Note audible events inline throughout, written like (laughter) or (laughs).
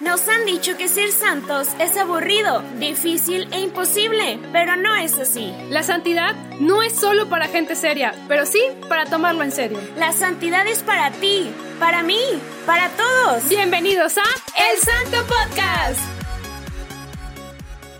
Nos han dicho que ser santos es aburrido, difícil e imposible, pero no es así. La santidad no es solo para gente seria, pero sí para tomarlo en serio. La santidad es para ti, para mí, para todos. Bienvenidos a El Santo Podcast.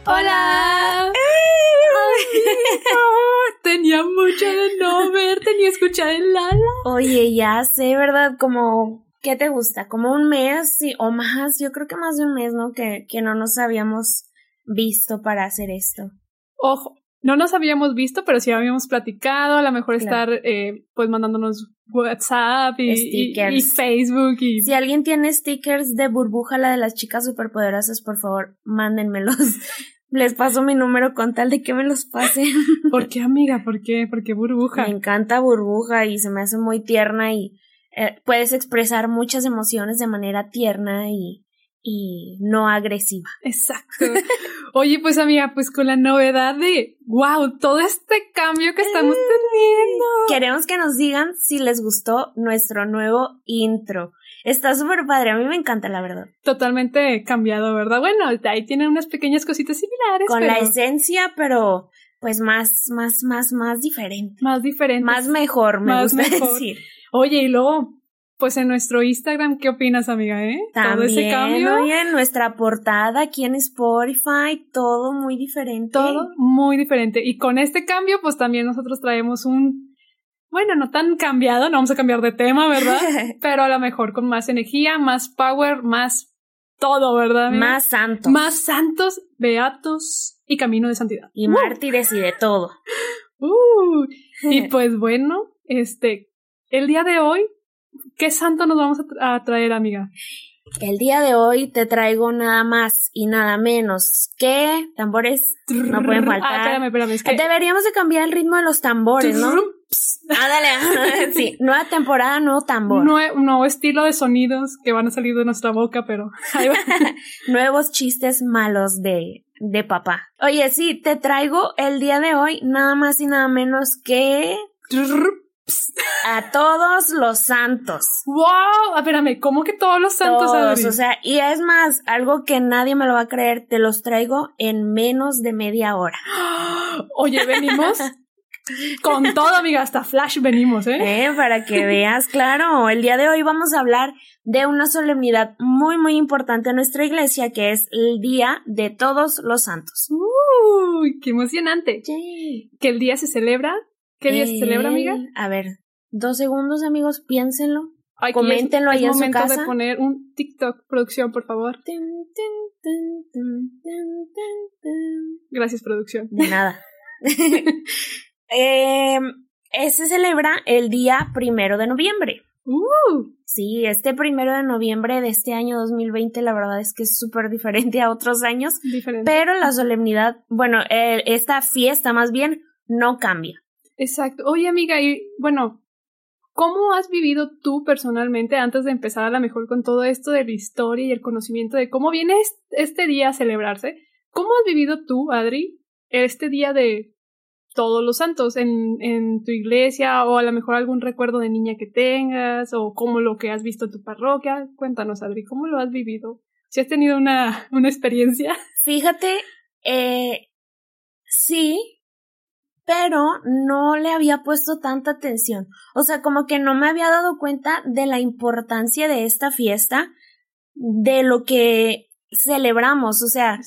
Hola. (laughs) Tenía mucho de no verte ni escuchar el ala. Oye, ya sé, ¿verdad? Como, ¿qué te gusta? Como un mes o más, yo creo que más de un mes, ¿no? Que, que no nos habíamos visto para hacer esto. Ojo, no nos habíamos visto, pero sí habíamos platicado, a lo mejor Claro. estar eh, pues mandándonos WhatsApp y, y- y Facebook y Si alguien tiene stickers de burbuja, la de las chicas superpoderosas, por favor, mándenmelos. (laughs) Les paso mi número con tal de que me los pasen. ¿Por qué, amiga? ¿Por qué? ¿Por qué burbuja? Me encanta burbuja y se me hace muy tierna y eh, puedes expresar muchas emociones de manera tierna y, y no agresiva. Exacto. Oye, pues amiga, pues con la novedad de, wow, todo este cambio que estamos teniendo. Queremos que nos digan si les gustó nuestro nuevo intro. Está súper padre, a mí me encanta la verdad. Totalmente cambiado, ¿verdad? Bueno, ahí tienen unas pequeñas cositas similares, Con pero la esencia, pero pues más, más, más, más diferente. más diferentes. Más mejor, me Más gusta (laughs) mejor. decir. Oye, y luego, pues en nuestro Instagram, ¿qué opinas, amiga, eh? todo ese También, cambio. oye, nuestra portada aquí en Spotify, todo muy diferente. Todo muy diferente. Y con este cambio, pues también nosotros traemos un, bueno, no tan cambiado, no vamos a cambiar de tema, ¿verdad? (laughs) Pero a lo mejor con más energía, más power, más todo, ¿verdad? amiga? Más santo. Más santos, beatos y camino de santidad. Y mártires y de todo. (laughs) Uh, y (laughs) pues bueno, este, el día de hoy, ¿qué santo nos vamos a, tra- a traer, amiga? El día de hoy te traigo nada más y nada menos que tambores. No pueden faltar. Ah, espérame, espérame, es que... Deberíamos de cambiar el ritmo de los tambores, ¿no? Ah, dale. (laughs) sí, nueva temporada, nuevo tambor. Nue- nuevo estilo de sonidos que van a salir de nuestra boca, pero. (laughs) (laughs) Nuevos chistes malos de, de papá. Oye, sí, te traigo el día de hoy nada más y nada menos que A todos los santos. ¡Wow! Espérame, ¿cómo que todos los santos, Todos, Adri? o sea, y es más, algo que nadie me lo va a creer, te los traigo en menos de media hora. (gasps) Oye, venimos con todo, amiga, hasta Flash venimos, ¿eh? ¿Eh? Para que veas, claro, el día de hoy vamos a hablar de una solemnidad muy, muy importante en nuestra iglesia, que es el Día de Todos los Santos. Uy, qué emocionante. ¿Que el día se celebra? ¿Qué día se celebra, amiga? Eh, A ver, dos segundos, amigos, piénsenlo. Ay, coméntenlo es, ahí es en su momento casa. de poner un TikTok, producción, por favor. Gracias, producción. De nada. (laughs) Eh, se celebra el día primero de noviembre. Uh, Sí, este primero de noviembre de este año 2020, la verdad es que es súper diferente a otros años, diferente. pero la solemnidad, bueno, eh, esta fiesta más bien no cambia. Exacto. Oye, amiga, y bueno, ¿cómo has vivido tú personalmente antes de empezar a lo mejor con todo esto de la historia y el conocimiento de cómo viene es- este día a celebrarse? ¿Cómo has vivido tú, Adri, este día de todos los santos en, tu iglesia o a lo mejor algún recuerdo de niña que tengas o como lo que has visto en tu parroquia? Cuéntanos, Adri, ¿cómo lo has vivido? Si has tenido una, una experiencia. Fíjate, eh, sí, pero no le había puesto tanta atención. O sea, como que no me había dado cuenta de la importancia de esta fiesta, de lo que celebramos. O sea,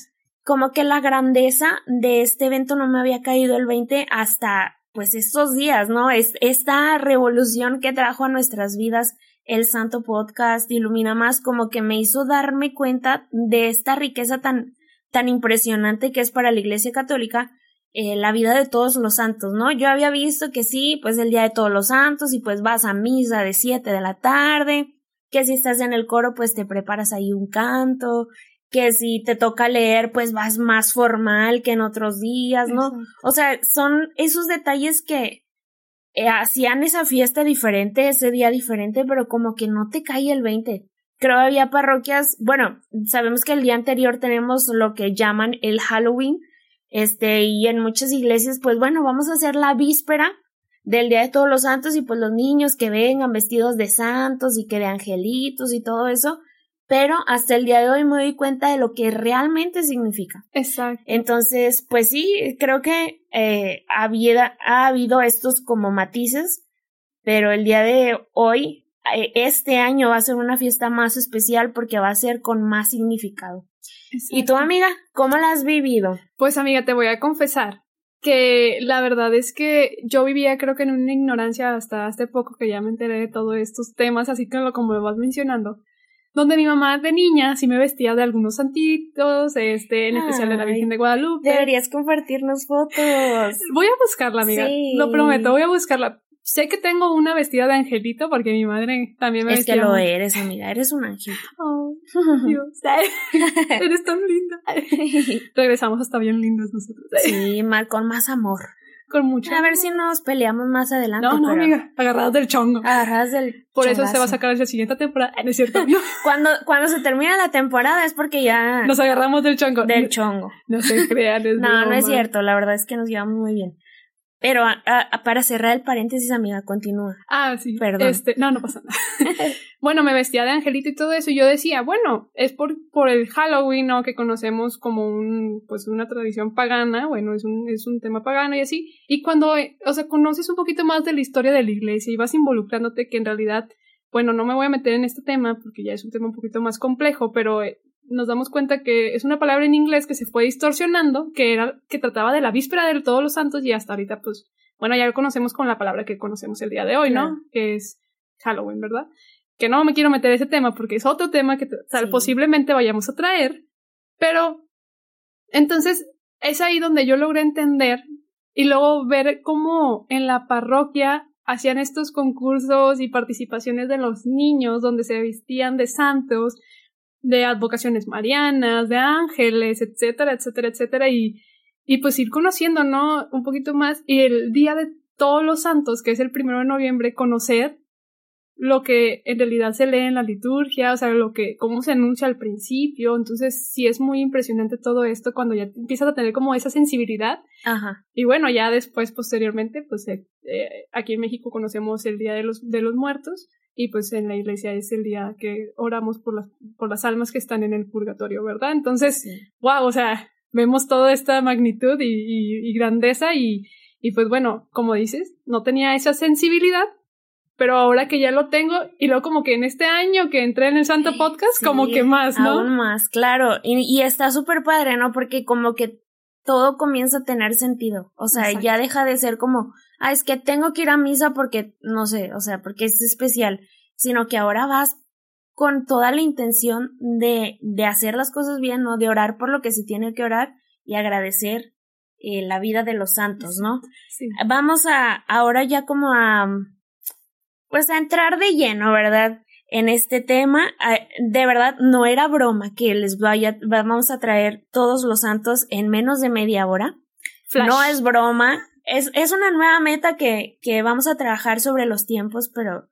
como que la grandeza de este evento no me había caído el 20 hasta pues estos días, ¿no? Es esta revolución que trajo a nuestras vidas el Santo Podcast Ilumina Más, como que me hizo darme cuenta de esta riqueza tan, tan impresionante que es para la Iglesia Católica eh, la vida de todos los santos, ¿no? Yo había visto que sí, pues el Día de Todos los Santos y pues vas a misa de 7 de la tarde, que si estás en el coro pues te preparas ahí un canto, que si te toca leer pues vas más formal que en otros días, ¿no? Exacto. O sea, son esos detalles que eh, hacían esa fiesta diferente, ese día diferente, pero como que no te cae el 20. Creo había parroquias, bueno, sabemos que el día anterior tenemos lo que llaman el Halloween, este, y en muchas iglesias, pues bueno, vamos a hacer la víspera del Día de Todos los Santos y pues los niños que vengan vestidos de santos y que de angelitos y todo eso, pero hasta el día de hoy me doy cuenta de lo que realmente significa. Exacto. Entonces, pues sí, creo que eh, había, ha habido estos como matices, pero el día de hoy, eh, este año va a ser una fiesta más especial porque va a ser con más significado. ¿Y tu amiga, cómo la has vivido? Pues amiga, te voy a confesar que la verdad es que yo vivía creo que en una ignorancia hasta hace poco que ya me enteré de todos estos temas, así que como lo vas mencionando, donde mi mamá de niña sí me vestía de algunos santitos, este, en especial de la Virgen de Guadalupe. Deberías compartirnos fotos. Voy a buscarla, amiga. Lo prometo, voy a buscarla. Sé que tengo una vestida de angelito porque mi madre también me Es que lo eres, amiga, eres un angelito. (laughs) Oh, Dios. (laughs) eres tan linda. (laughs) Regresamos hasta bien lindos nosotros. Sí, con más amor con mucho. A ver si nos peleamos más adelante. No, no, amiga, agarradas del chongo. Agarradas del Por eso se va a sacar la siguiente temporada. No es cierto. cuando, cuando se termina la temporada es porque ya. Nos agarramos del chongo. Del chongo. No se crean. Es no, no es cierto. La verdad es que nos llevamos muy bien. Pero para cerrar el paréntesis, amiga, continúa. Ah, sí. Perdón. Este, no, no pasa nada. (laughs) bueno, me vestía de angelito y todo eso. Y yo decía, bueno, es por, por el Halloween, ¿no? Que conocemos como un, pues una tradición pagana. Bueno, es un, es un tema pagano y así. Y cuando, o sea, conoces un poquito más de la historia de la iglesia y vas involucrándote que en realidad, bueno, no me voy a meter en este tema porque ya es un tema un poquito más complejo, pero eh, nos damos cuenta que es una palabra en inglés que se fue distorsionando, que era, que trataba de la víspera de todos los santos y hasta ahorita, pues, bueno, ya lo conocemos con la palabra que conocemos el día de hoy, ¿no? Que es Halloween, ¿verdad? Que no me quiero meter ese tema porque es otro tema que posiblemente vayamos a traer, pero entonces es ahí donde yo logré entender y luego ver cómo en la parroquia hacían estos concursos y participaciones de los niños donde se vestían de santos de advocaciones marianas, de ángeles, etcétera, etcétera, etcétera, y, y pues ir conociendo, ¿no? Un poquito más, y el día de todos los santos, que es el primero de noviembre, conocer lo que en realidad se lee en la liturgia, o sea, lo que, cómo se anuncia al principio, entonces sí es muy impresionante todo esto cuando ya empiezas a tener como esa sensibilidad. Ajá. Y bueno, ya después, posteriormente, pues eh, eh, aquí en México conocemos el Día de los, de los Muertos, y pues en la iglesia es el día que oramos por las, por las almas que están en el purgatorio, ¿verdad? Entonces, wow, o sea, vemos toda esta magnitud y, y, grandeza y, y pues bueno, como dices, no tenía esa sensibilidad, pero ahora que ya lo tengo, y luego como que en este año que entré en el Santo Podcast, como que más, ¿no? Aún más, claro, y, y está súper padre, ¿no? Porque como que todo comienza a tener sentido, o sea, ya deja de ser como, ah, es que tengo que ir a misa porque, no sé, o sea, porque es especial, sino que ahora vas con toda la intención de, de hacer las cosas bien, ¿no? De orar por lo que se tiene que orar y agradecer eh, la vida de los santos, ¿no? Sí. Vamos a, ahora ya como a, pues a entrar de lleno, ¿verdad? En este tema, de verdad no era broma que les vaya, vamos a traer todos los santos en menos de media hora. No es broma, es, es una nueva meta que, que vamos a trabajar sobre los tiempos, pero,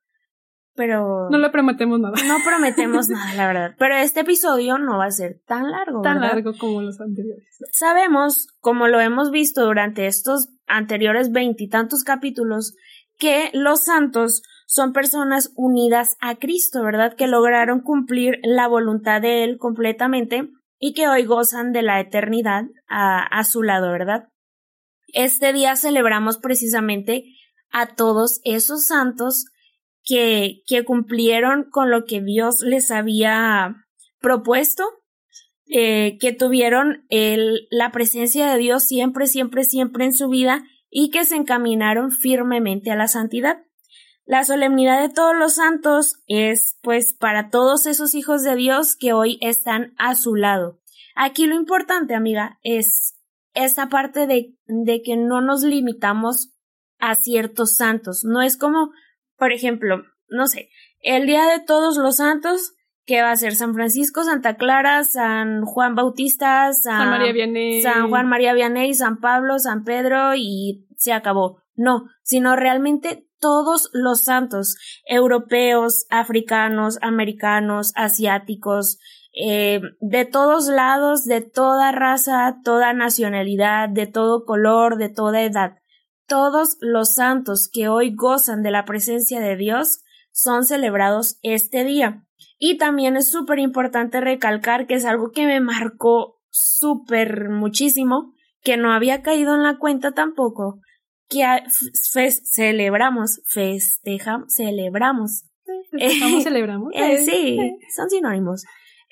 pero... No le prometemos nada. No prometemos (laughs) nada, la verdad. Pero este episodio no va a ser tan largo. Tan largo como los anteriores. Sabemos, como lo hemos visto durante estos anteriores veintitantos capítulos, que los santos son personas unidas a Cristo, ¿verdad? Que lograron cumplir la voluntad de Él completamente y que hoy gozan de la eternidad a, a su lado, ¿verdad? Este día celebramos precisamente a todos esos santos que, que cumplieron con lo que Dios les había propuesto, eh, que tuvieron la presencia de Dios siempre, siempre, siempre en su vida y que se encaminaron firmemente a la santidad. La solemnidad de todos los santos es, pues, para todos esos hijos de Dios que hoy están a su lado. Aquí lo importante, amiga, es esta parte de, de que no nos limitamos a ciertos santos. No es como, por ejemplo, no sé, el Día de Todos los Santos, que va a ser San Francisco, Santa Clara, San Juan Bautista, San, María Vianney. San Juan María Vianney, San Pablo, San Pedro y se acabó. No, sino realmente todos los santos, europeos, africanos, americanos, asiáticos, eh, de todos lados, de toda raza, toda nacionalidad, de todo color, de toda edad. Todos los santos que hoy gozan de la presencia de Dios son celebrados este día. Y también es súper importante recalcar que es algo que me marcó súper muchísimo, que no había caído en la cuenta tampoco, que celebramos, festejamos, (laughs) celebramos. Festejamos, celebramos. Eh, sí, son sinónimos.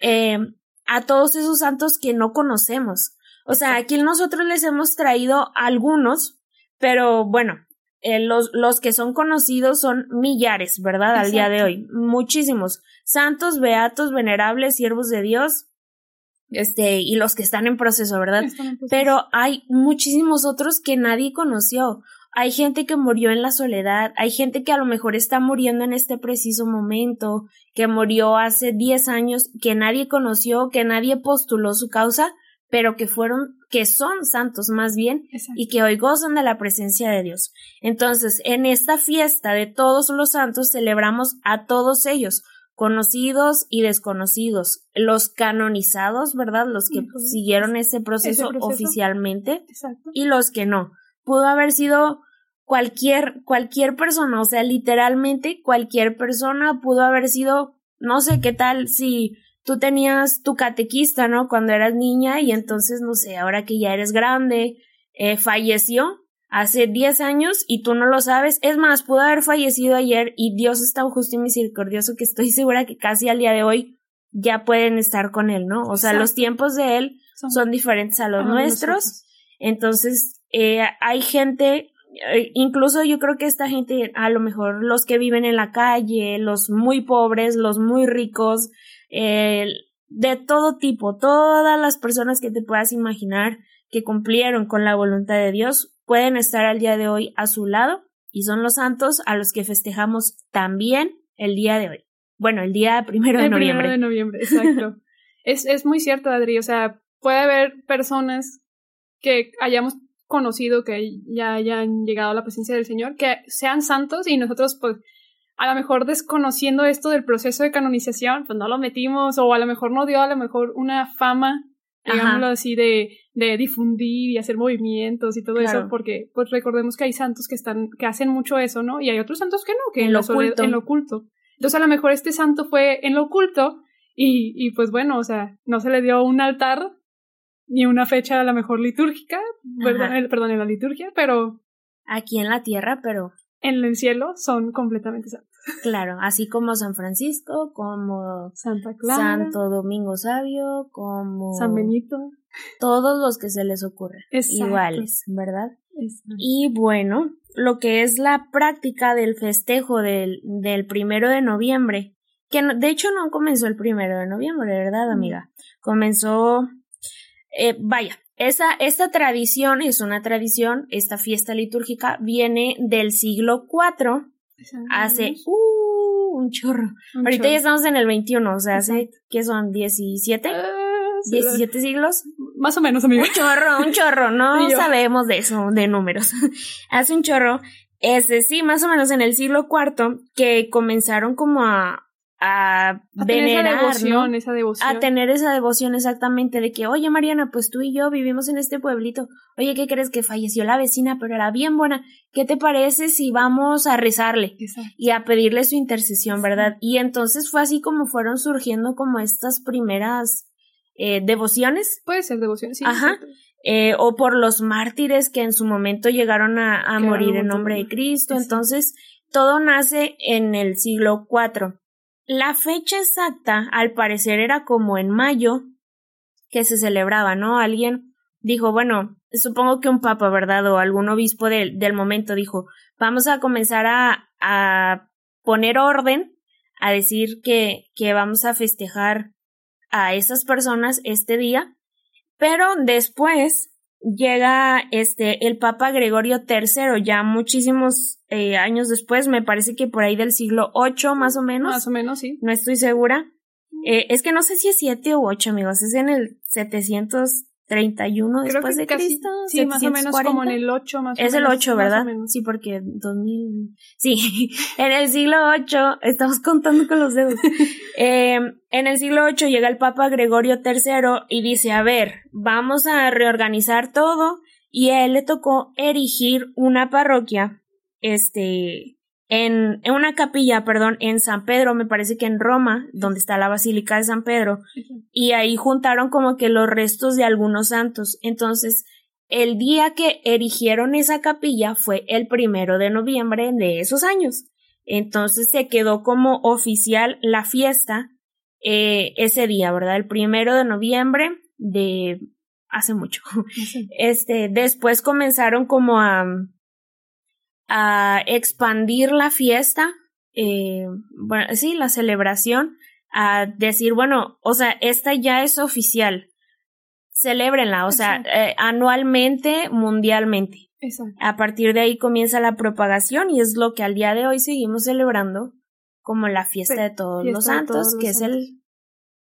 Eh, a todos esos santos que no conocemos. O sea, aquí nosotros les hemos traído algunos, pero bueno, eh, los, los que son conocidos son millares, ¿verdad? Al día de hoy. Muchísimos. Santos, beatos, venerables, siervos de Dios, este, y los que están en proceso, ¿verdad? Pero hay muchísimos otros que nadie conoció. Hay gente que murió en la soledad, hay gente que a lo mejor está muriendo en este preciso momento, que murió hace 10 años, que nadie conoció, que nadie postuló su causa, pero que fueron, que son santos más bien, y que hoy gozan de la presencia de Dios. Entonces, en esta fiesta de todos los santos celebramos a todos ellos, conocidos y desconocidos, los canonizados, ¿verdad? Los que siguieron ese proceso, oficialmente y los que no. Pudo haber sido cualquier cualquier persona, o sea, literalmente cualquier persona pudo haber sido no sé qué tal si tú tenías tu catequista, ¿no? Cuando eras niña y entonces, no sé, ahora que ya eres grande, eh, falleció hace 10 años y tú no lo sabes. Es más, pudo haber fallecido ayer y Dios es tan justo y misericordioso que estoy (laughs) segura que casi al día de hoy ya pueden estar con Él, ¿no? O sea, los tiempos de Él son, diferentes a los nuestros. Entonces, eh, hay gente, eh, incluso yo creo que esta gente, a lo mejor los que viven en la calle, los muy pobres, los muy ricos, de todo tipo, todas las personas que te puedas imaginar que cumplieron con la voluntad de Dios pueden estar al día de hoy a su lado y son los santos a los que festejamos también el día de hoy. Bueno, el día primero de noviembre. Primero de noviembre, exacto. (laughs) es, es muy cierto, Adri. O sea, puede haber personas que hayamos conocido, que ya hayan llegado a la presencia del Señor, que sean santos y nosotros pues a lo mejor desconociendo esto del proceso de canonización, pues no lo metimos, o a lo mejor no dio a lo mejor una fama, digámoslo así, de, de difundir y hacer movimientos y todo eso, porque pues recordemos que hay santos que están, que hacen mucho eso, ¿no? Y hay otros santos que no, que en, lo, oculto. en lo oculto. Entonces a lo mejor este santo fue en lo oculto y, y pues bueno, o sea, no se le dio un altar ni una fecha a la mejor litúrgica, perdón, perdón, en la liturgia, pero... Aquí en la tierra, pero en el cielo son completamente santos. Claro, así como San Francisco, como Santa Clara, Santo Domingo Sabio, como San Benito, todos los que se les ocurre, iguales, ¿verdad? Y bueno, lo que es la práctica del festejo del, del primero de noviembre, que de hecho no comenzó el primero de noviembre, ¿verdad, amiga? Comenzó, eh, vaya, esa, esta tradición es una tradición, esta fiesta litúrgica viene del siglo IV, hace uh, un chorro. Ahorita ya estamos en el 21, o sea, hace, ¿qué son? ¿17? Uh, ¿17 siglos? Más o menos, amigo. Un chorro, un chorro, no (laughs) sabemos de eso, de números. (laughs) hace un chorro. Ese sí, más o menos en el siglo IV, que comenzaron como a, a, venerar, esa devoción, esa devoción. A tener esa devoción exactamente de que, oye Mariana, pues tú y yo vivimos en este pueblito. Oye, ¿qué crees que falleció la vecina, pero era bien buena? ¿Qué te parece si vamos a rezarle y a pedirle su intercesión, verdad? Y entonces fue así como fueron surgiendo como estas primeras eh, devociones. Puede ser devociones, sí. Ajá. Eh, o por los mártires que en su momento llegaron a, a morir en nombre de Cristo. Entonces, todo nace en el siglo IV. La fecha exacta, al parecer, era como en mayo que se celebraba, ¿no? Alguien dijo, bueno, supongo que un papa, ¿verdad? O algún obispo del, del momento dijo, vamos a comenzar a, a poner orden, a decir que, que vamos a festejar a esas personas este día, pero después llega este el Papa Gregorio III ya muchísimos eh, años después, me parece que por ahí del siglo VIII más o menos. Más o menos, sí. No estoy segura. Eh, es que no sé si es 7 u 8, amigos, es en el 700 31 después de Cristo. Sí, más o menos como en el 8, más es o menos. Es el 8, ¿verdad? Sí, porque 2000. Sí, (laughs) en el siglo 8, estamos contando con los dedos. (laughs) eh, en el siglo 8 llega el Papa Gregorio III y dice: A ver, vamos a reorganizar todo. Y a él le tocó erigir una parroquia, este, en, en, una capilla, perdón, en San Pedro, me parece que en Roma, donde está la Basílica de San Pedro, y ahí juntaron como que los restos de algunos santos. Entonces, el día que erigieron esa capilla fue el primero de noviembre de esos años. Entonces se quedó como oficial la fiesta eh, ese día, ¿verdad? El primero de noviembre de hace mucho. Este, después comenzaron como a, a expandir la fiesta, eh, bueno, sí, la celebración, a decir, bueno, o sea, esta ya es oficial, celébrenla, o sea, eh, anualmente, mundialmente. Exacto. A partir de ahí comienza la propagación y es lo que al día de hoy seguimos celebrando como la fiesta de todos los santos, que es el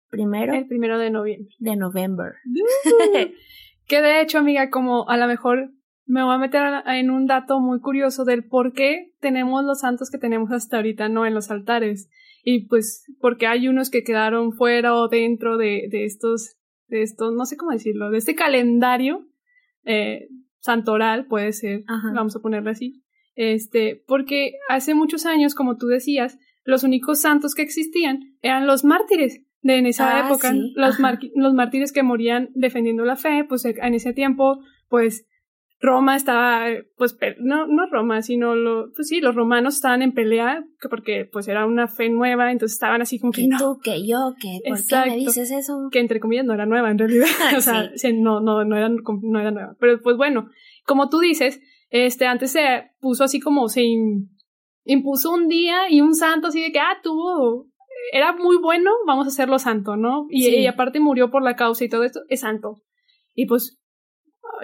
primero. El primero de noviembre. De noviembre. (laughs) que de hecho, amiga, como a lo mejor me voy a meter en un dato muy curioso del por qué tenemos los santos que tenemos hasta ahorita, no en los altares. Y pues porque hay unos que quedaron fuera o dentro de, de estos, de estos, no sé cómo decirlo, de este calendario eh, santoral, puede ser, vamos a ponerlo así. Este, porque hace muchos años, como tú decías, los únicos santos que existían eran los mártires. De en esa ah, época, los, los mártires que morían defendiendo la fe, pues en ese tiempo, pues Roma estaba, pues, no, no Roma, sino lo, pues sí, los romanos estaban en pelea, que porque pues era una fe nueva, entonces estaban así como que, no. tú, que yo, que, ¿por qué me dices eso? Que entre comillas no era nueva en realidad, (laughs) o sea, no, no, no era, no era nueva, pero pues bueno, como tú dices, este, antes se puso así como se impuso un día y un santo así de que, ah, tuvo, era muy bueno, vamos a hacerlo santo, ¿no? Y, y aparte murió por la causa y todo esto, es santo. Y pues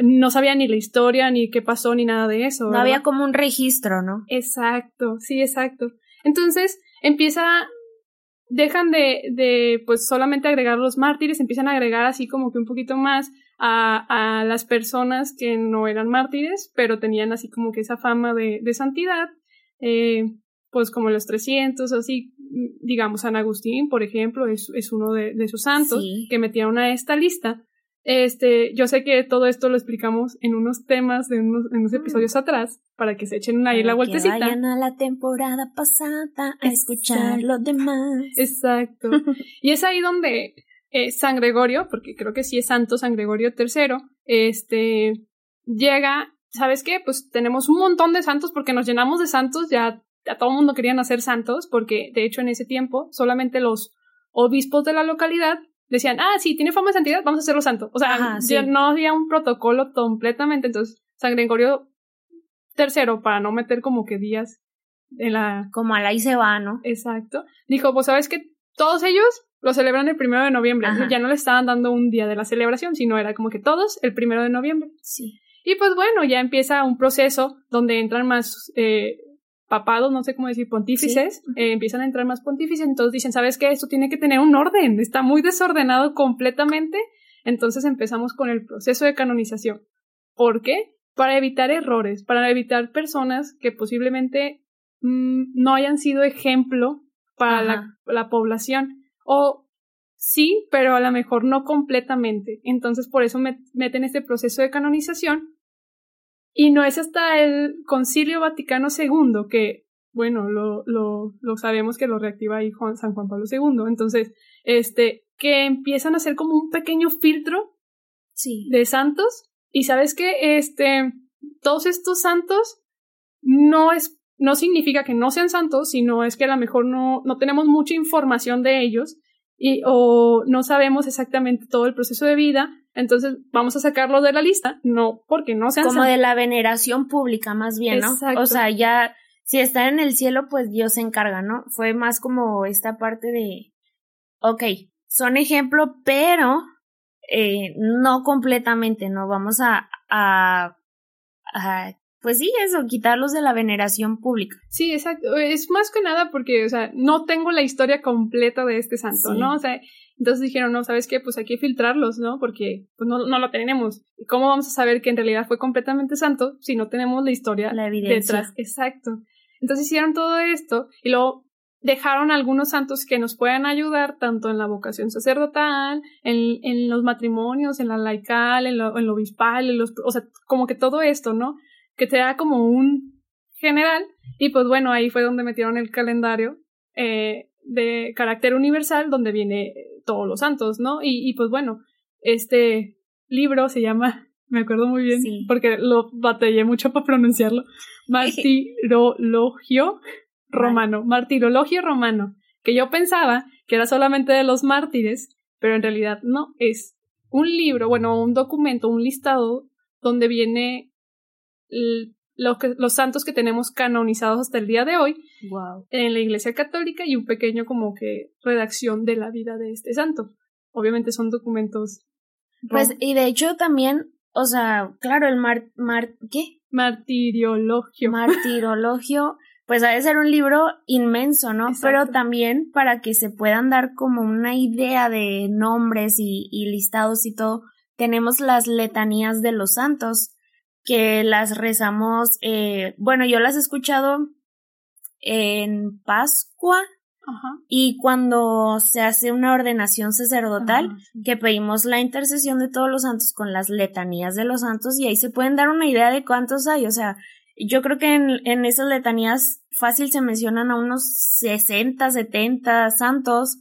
no sabía ni la historia, ni qué pasó, ni nada de eso. No había como un registro, ¿no? Exacto, sí, exacto. Entonces empieza, dejan de, de pues solamente agregar los mártires, empiezan a agregar así como que un poquito más a, a las personas que no eran mártires, pero tenían así como que esa fama de, de santidad, eh, pues como los 300, así, digamos, San Agustín, por ejemplo, es, es uno de, de sus santos que metieron a esta lista. Este, yo sé que todo esto lo explicamos en unos temas de unos, en unos episodios atrás, para que se echen ahí la vueltecita. Que vayan a la temporada pasada a escuchar lo demás. Exacto. (laughs) y es ahí donde eh, San Gregorio, porque creo que sí es Santo San Gregorio III, este, llega, ¿sabes qué? Pues tenemos un montón de santos porque nos llenamos de santos, ya a todo el mundo querían hacer santos, porque de hecho en ese tiempo solamente los obispos de la localidad decían, ah, sí, tiene fama de santidad, vamos a hacerlo santo. O sea, no había un protocolo completamente. Entonces, San Gregorio tercero, para no meter como que días en la... Como a la y se va, ¿no? Exacto. Dijo, pues sabes que todos ellos lo celebran el primero de noviembre. Ya no le estaban dando un día de la celebración, sino era como que todos el primero de noviembre. Sí. Y pues bueno, ya empieza un proceso donde entran más eh, papados, no sé cómo decir, pontífices, eh, empiezan a entrar más pontífices, entonces dicen, ¿sabes qué? Esto tiene que tener un orden, está muy desordenado completamente, entonces empezamos con el proceso de canonización. ¿Por qué? Para evitar errores, para evitar personas que posiblemente mm, no hayan sido ejemplo para la, la población, o sí, pero a lo mejor no completamente. Entonces, por eso meten este proceso de canonización y no es hasta el Concilio Vaticano II que, bueno, lo, lo, lo sabemos que lo reactiva ahí Juan, San Juan Pablo II. Entonces, este, que empiezan a hacer como un pequeño filtro sí. de santos. Y sabes que, este, todos estos santos no es, no significa que no sean santos, sino es que a lo mejor no, no tenemos mucha información de ellos y, o no sabemos exactamente todo el proceso de vida entonces vamos a sacarlo de la lista, no porque no sean como de la veneración pública más bien, ¿no? O sea, ya si está en el cielo, pues Dios se encarga, ¿no? Fue más como esta parte de, ok, son ejemplo, pero eh, no completamente, ¿no? Vamos a, a, a, pues sí, eso, quitarlos de la veneración pública. Sí, exacto. Es más que nada porque, o sea, no tengo la historia completa de este santo, ¿no? O sea, entonces dijeron, no, ¿sabes qué? Pues hay que filtrarlos, ¿no? Porque pues no, no lo tenemos. ¿Y cómo vamos a saber que en realidad fue completamente santo si no tenemos la historia la evidencia. detrás? Exacto. Entonces hicieron todo esto y luego dejaron algunos santos que nos puedan ayudar tanto en la vocación sacerdotal, en, en los matrimonios, en la laical, en lo, en lo obispal, en los, o sea, como que todo esto, ¿no? Que te da como un general. Y pues bueno, ahí fue donde metieron el calendario eh, de carácter universal, donde viene todos los santos, ¿no? Y, y pues bueno, este libro se llama, (laughs) me acuerdo muy bien, porque lo batallé mucho para pronunciarlo, (laughs) Martirologio Romano, Martirologio Romano, que yo pensaba que era solamente de los mártires, pero en realidad no, es un libro, bueno, un documento, un listado donde viene lo que, los santos que tenemos canonizados hasta el día de hoy en la Iglesia Católica y un pequeño como que redacción de la vida de este santo. Obviamente son documentos. Pues, y de hecho también, o sea, claro, el mar, mar ¿qué? Martiriologio. Martirologio, pues ha de ser un libro inmenso, ¿no? Pero también para que se puedan dar como una idea de nombres y, y listados y todo, tenemos las letanías de los santos, que las rezamos, eh, bueno, yo las he escuchado en Pascua y cuando se hace una ordenación sacerdotal, que pedimos la intercesión de todos los santos con las letanías de los santos y ahí se pueden dar una idea de cuántos hay, o sea, yo creo que en, en esas letanías fácil se mencionan a unos 60, 70 santos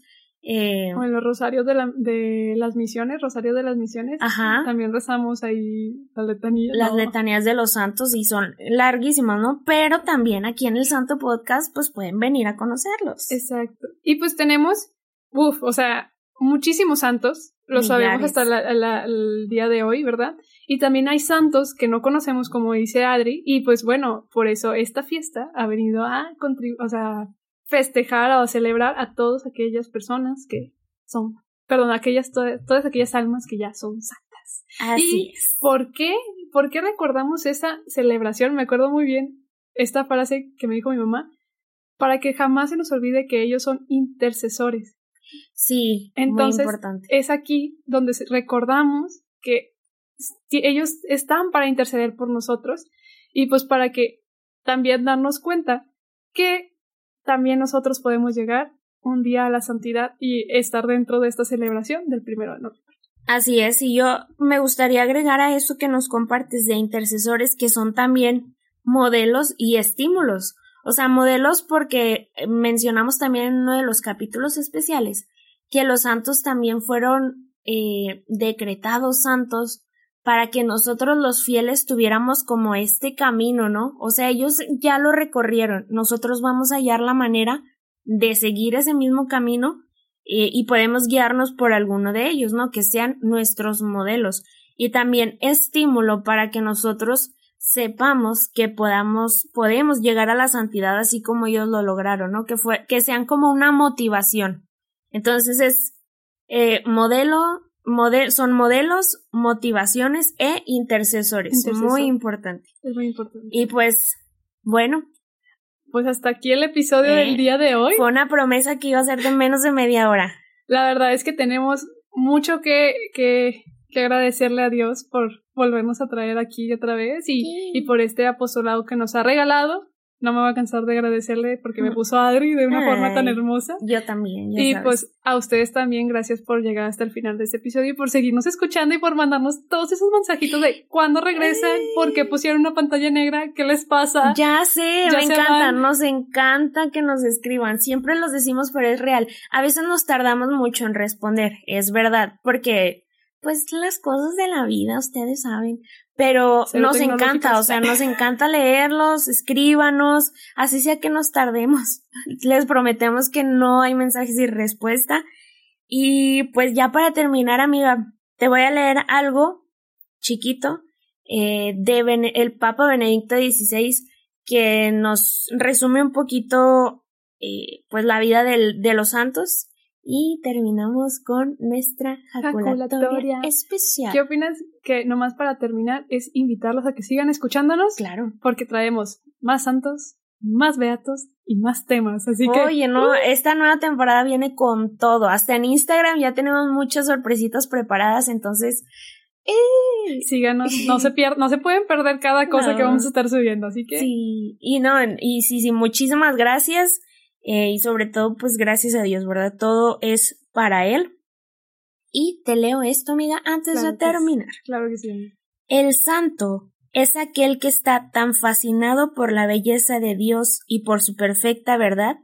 eh, o en los rosarios de, la, de las misiones, rosario de las misiones. Ajá. También rezamos ahí las letanías. Las letanías de los santos y son larguísimas, ¿no? Pero también aquí en el Santo Podcast, pues pueden venir a conocerlos. Exacto. Y pues tenemos, uff, o sea, muchísimos santos. Lo sabemos hasta el día de hoy, ¿verdad? Y también hay santos que no conocemos, como dice Adri, y pues bueno, por eso esta fiesta ha venido a contribuir, o sea, festejar o celebrar a todas aquellas personas que son, perdón, aquellas, todas aquellas almas que ya son santas. Así es. ¿Por qué? ¿Por qué recordamos esa celebración? Me acuerdo muy bien esta frase que me dijo mi mamá, para que jamás se nos olvide que ellos son intercesores. Sí, entonces muy importante. es aquí donde recordamos que ellos están para interceder por nosotros y pues para que también darnos cuenta que también nosotros podemos llegar un día a la santidad y estar dentro de esta celebración del primero de noviembre. Así es, y yo me gustaría agregar a eso que nos compartes de intercesores que son también modelos y estímulos. O sea, modelos porque mencionamos también en uno de los capítulos especiales que los santos también fueron eh, decretados santos para que nosotros los fieles tuviéramos como este camino, ¿no? O sea, ellos ya lo recorrieron, nosotros vamos a hallar la manera de seguir ese mismo camino eh, y podemos guiarnos por alguno de ellos, ¿no? Que sean nuestros modelos y también estímulo para que nosotros sepamos que podamos, podemos llegar a la santidad así como ellos lo lograron, ¿no? Que fue, que sean como una motivación. Entonces es eh, modelo son modelos, motivaciones e intercesores. Muy importante. Es muy importante. Y pues, bueno. Pues hasta aquí el episodio del eh, día de hoy. Fue una promesa que iba a ser de menos de media hora. La verdad es que tenemos mucho que, que, que agradecerle a Dios por volvernos a traer aquí otra vez y, y por este apostolado que nos ha regalado no me voy a cansar de agradecerle porque me puso Adri de una forma tan hermosa. Yo también. y pues a ustedes también, gracias por llegar hasta el final de este episodio y por seguirnos escuchando y por mandarnos todos esos mensajitos de cuándo regresan, por qué pusieron una pantalla negra, qué les pasa. Ya sé, me encanta, nos encanta que nos escriban. Siempre los decimos, pero es real. A veces nos tardamos mucho en responder, es verdad, porque pues las cosas de la vida, ustedes saben, pero nos encanta, o sea, nos (laughs) encanta leerlos, escríbanos, así sea que nos tardemos. (laughs) Les prometemos que no hay mensajes sin respuesta. Y pues ya para terminar, amiga, te voy a leer algo chiquito eh, de el Papa Benedicto XVI que nos resume un poquito eh, pues la vida del, de los santos y terminamos con nuestra jaculatoria, especial. ¿Qué opinas que nomás para terminar es invitarlos a que sigan escuchándonos? Claro. Porque traemos más santos, más beatos y más temas. Así que. Oye, no, ¡uh! esta nueva temporada viene con todo. Hasta en Instagram ya tenemos muchas sorpresitas preparadas, entonces. ¡eh! Síganos, no se (laughs) pier no se pueden perder cada cosa que vamos a estar subiendo, así que. Sí, y no, y sí, sí, muchísimas gracias. Eh, y sobre todo, pues gracias a Dios, ¿verdad? Todo es para Él. Y te leo esto, amiga, antes de terminar. Claro que sí. El santo es aquel que está tan fascinado por la belleza de Dios y por su perfecta verdad,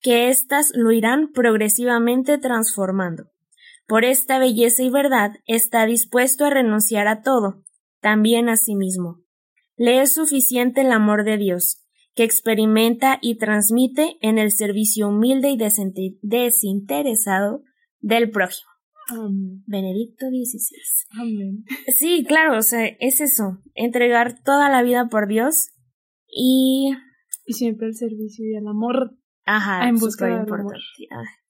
que éstas lo irán progresivamente transformando. Por esta belleza y verdad está dispuesto a renunciar a todo, también a sí mismo. Le es suficiente el amor de Dios, que experimenta y transmite en el servicio humilde y desinteresado del prójimo. Benedicto XVI. Amén. Sí, claro, o sea, es eso, entregar toda la vida por Dios y... Y siempre el servicio y el amor. Ajá, en busca del amor.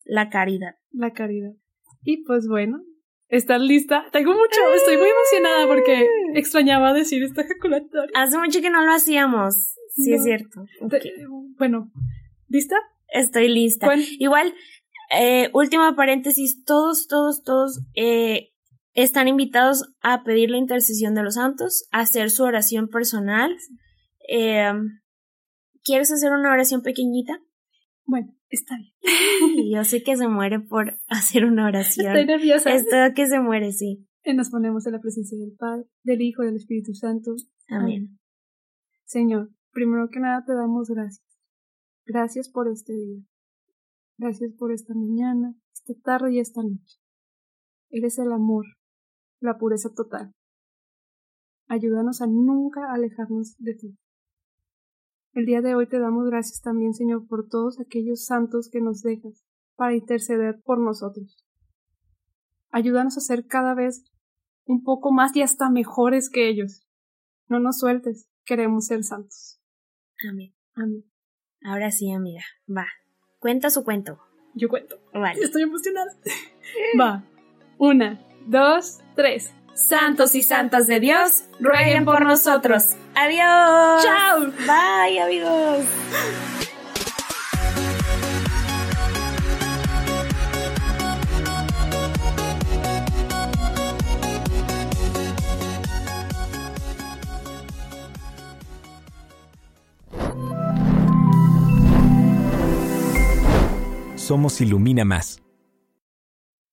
La caridad. La caridad. Y pues bueno, ¿estás lista? Tengo mucho, estoy muy emocionada porque extrañaba decir esta ejaculatoria. Hace mucho que no lo hacíamos, sí es cierto. Bueno, ¿lista? Estoy lista. Igual, eh, último paréntesis, todos, todos, todos eh, están invitados a pedir la intercesión de los santos, a hacer su oración personal. Eh, ¿Quieres hacer una oración pequeñita? Bueno, está bien. (laughs) Yo sé que se muere por hacer una oración. Estoy nerviosa. Esto que se muere, sí. Y nos ponemos en la presencia del Padre, del Hijo y del Espíritu Santo. Amén. Señor, primero que nada te damos gracias. Gracias por este día. Gracias por esta mañana, esta tarde y esta noche. Eres el amor, la pureza total. Ayúdanos a nunca alejarnos de ti. El día de hoy te damos gracias también, Señor, por todos aquellos santos que nos dejas para interceder por nosotros. Ayúdanos a ser cada vez un poco más y hasta mejores que ellos. No nos sueltes, queremos ser santos. Amén. Amén. Ahora sí, amiga, va. Cuenta su cuento. Yo cuento. Vale. Estoy emocionada. (laughs) va. Una, dos, tres. Santos y santas de Dios, rueguen por nosotros. Adiós. Chao. Bye, amigos. Somos Ilumina Más.